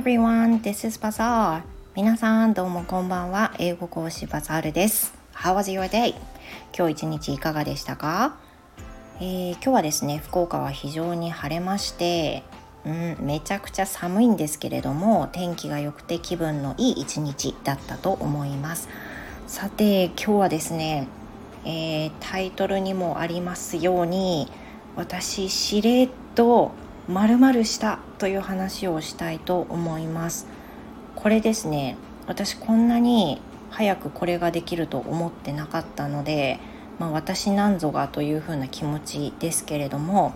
everyone, this is Bazaar. 皆さんどうもこんばんは。英語講師バザールです。How was your day? 今日一日いかがでしたか、えー、今日はですね、福岡は非常に晴れまして、うん、めちゃくちゃ寒いんですけれども、天気が良くて気分のいい一日だったと思います。さて、今日はですね、えー、タイトルにもありますように、私、しれっと〇〇したという話をしたいと思います。これですね私こんなに早くこれができると思ってなかったので、まあ、私なんぞがというふうな気持ちですけれども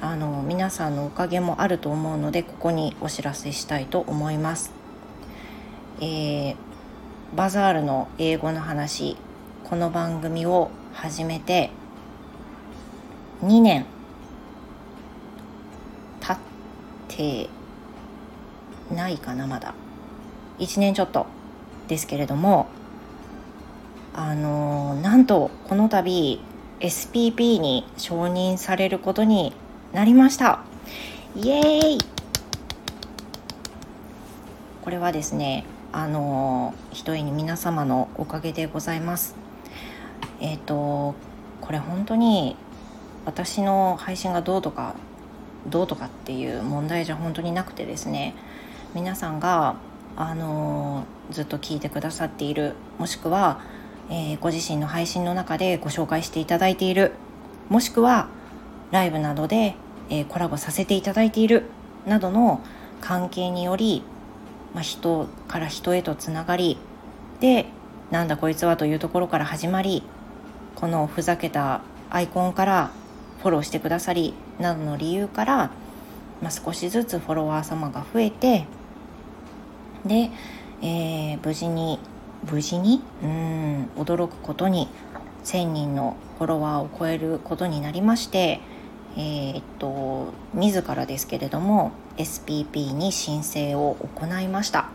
あの皆さんのおかげもあると思うのでここにお知らせしたいと思います、えー、バザールの英語の話この番組を始めて2年。てないかなまだ。1年ちょっとですけれどもあのなんとこの度 SPP に承認されることになりました。イエーイ！これはですねあのひとえに皆様のおかげでございます。えっ、ー、とこれ本当に私の配信がどうとかどうとかっていう問題じゃ本当になくてですね皆さんがあのずっと聞いてくださっているもしくは、えー、ご自身の配信の中でご紹介していただいているもしくはライブなどで、えー、コラボさせていただいているなどの関係により、まあ、人から人へとつながりでなんだこいつはというところから始まりこのふざけたアイコンからフォローしてくださりなどの理由から、まあ、少しずつフォロワー様が増えてで、えー、無事に無事に？うん驚くことに1,000人のフォロワーを超えることになりましてえー、っと自らですけれども SPP に申請を行いました。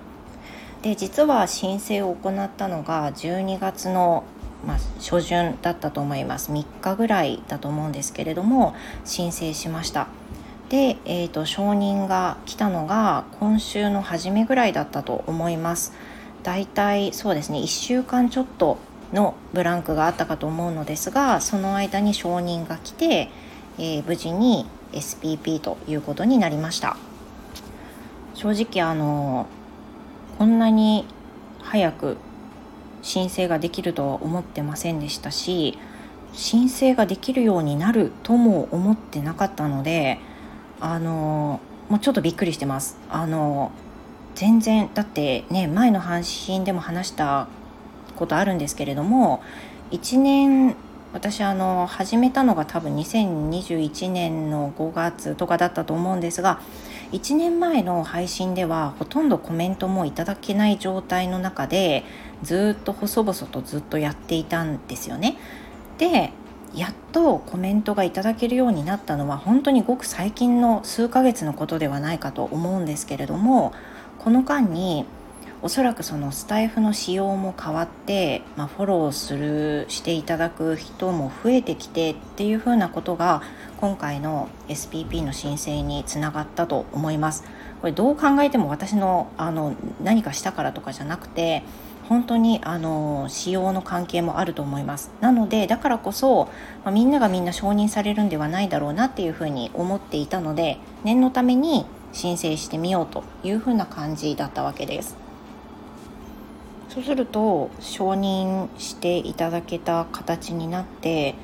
で実は申請を行ったのが12月のまあ、初旬だったと思います。3日ぐらいだと思うんですけれども申請しました。で、えーと、承認が来たのが今週の初めぐらいだったと思います。だいたいそうですね1週間ちょっとのブランクがあったかと思うのですがその間に承認が来て、えー、無事に SPP ということになりました。正直あのこんなに早く申請ができるとは思ってませんでしたし申請ができるようになるとも思ってなかったのであのもうちょっとびっくりしてます。あの全然だってね前の配信でも話したことあるんですけれども1年私あの始めたのが多分2021年の5月とかだったと思うんですが1年前の配信ではほとんどコメントもいただけない状態の中でずっと細々とずっとやっていたんですよね。でやっとコメントがいただけるようになったのは本当にごく最近の数ヶ月のことではないかと思うんですけれどもこの間におそらくそのスタイフの仕様も変わって、まあ、フォローするしていただく人も増えてきてっていうふうなことが今回の SPP の申請につながったと思います。これどう考えても私のあの何かしたからとかじゃなくて本当にあの仕様の関係もあると思いますなのでだからこそ、まあ、みんながみんな承認されるんではないだろうなっていうふうに思っていたので念のために申請してみようというふうな感じだったわけですそうすると承認していただけた形になって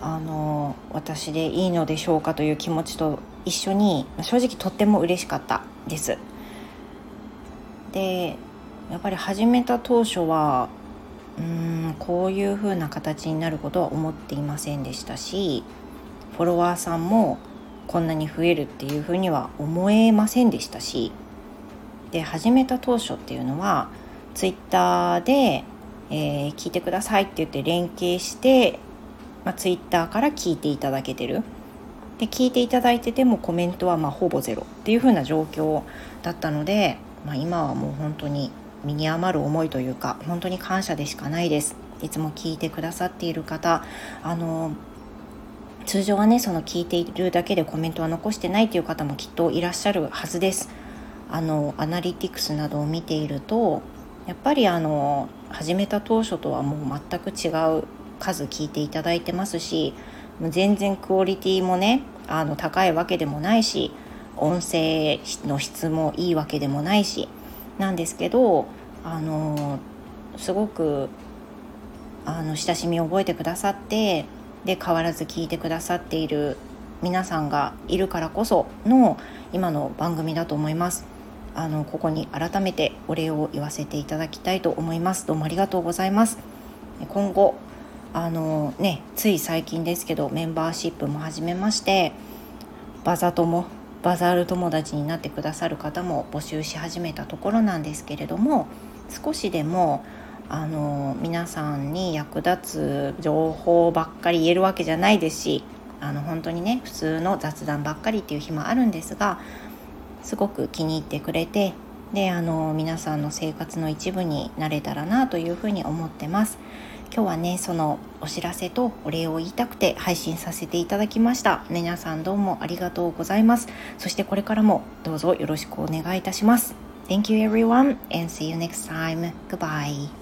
あの私でいいのでしょうかという気持ちと一緒に正直とっても嬉しかったです。でやっぱり始めた当初はうーんこういう風な形になることは思っていませんでしたしフォロワーさんもこんなに増えるっていう風には思えませんでしたしで始めた当初っていうのはツイッターで、えー、聞いてくださいって言って連携して、まあ、ツイッターから聞いていただけてる。で聞いていただいててもコメントはまほぼゼロっていう風な状況だったので、まあ、今はもう本当に身に余る思いというか本当に感謝でしかないです。いつも聞いてくださっている方あの通常はねその聞いているだけでコメントは残してないという方もきっといらっしゃるはずです。あのアナリティクスなどを見ているとやっぱりあの始めた当初とはもう全く違う数聞いていただいてますし全然クオリティもねあの高いわけでもないし音声の質もいいわけでもないしなんですけどあのすごくあの親しみを覚えてくださってで変わらず聞いてくださっている皆さんがいるからこその今の番組だと思います。あのここに改めてお礼を言わせていただきたいと思います。どうもありがとうございます。今後あのねつい最近ですけどメンバーシップも始めましてバザ友バザール友達になってくださる方も募集し始めたところなんですけれども少しでもあの皆さんに役立つ情報ばっかり言えるわけじゃないですしあの本当にね普通の雑談ばっかりっていう日もあるんですがすごく気に入ってくれてであの皆さんの生活の一部になれたらなというふうに思ってます。今日はねそのお知らせとお礼を言いたくて配信させていただきました皆さんどうもありがとうございますそしてこれからもどうぞよろしくお願いいたします Thank you everyone and see you next time. Goodbye.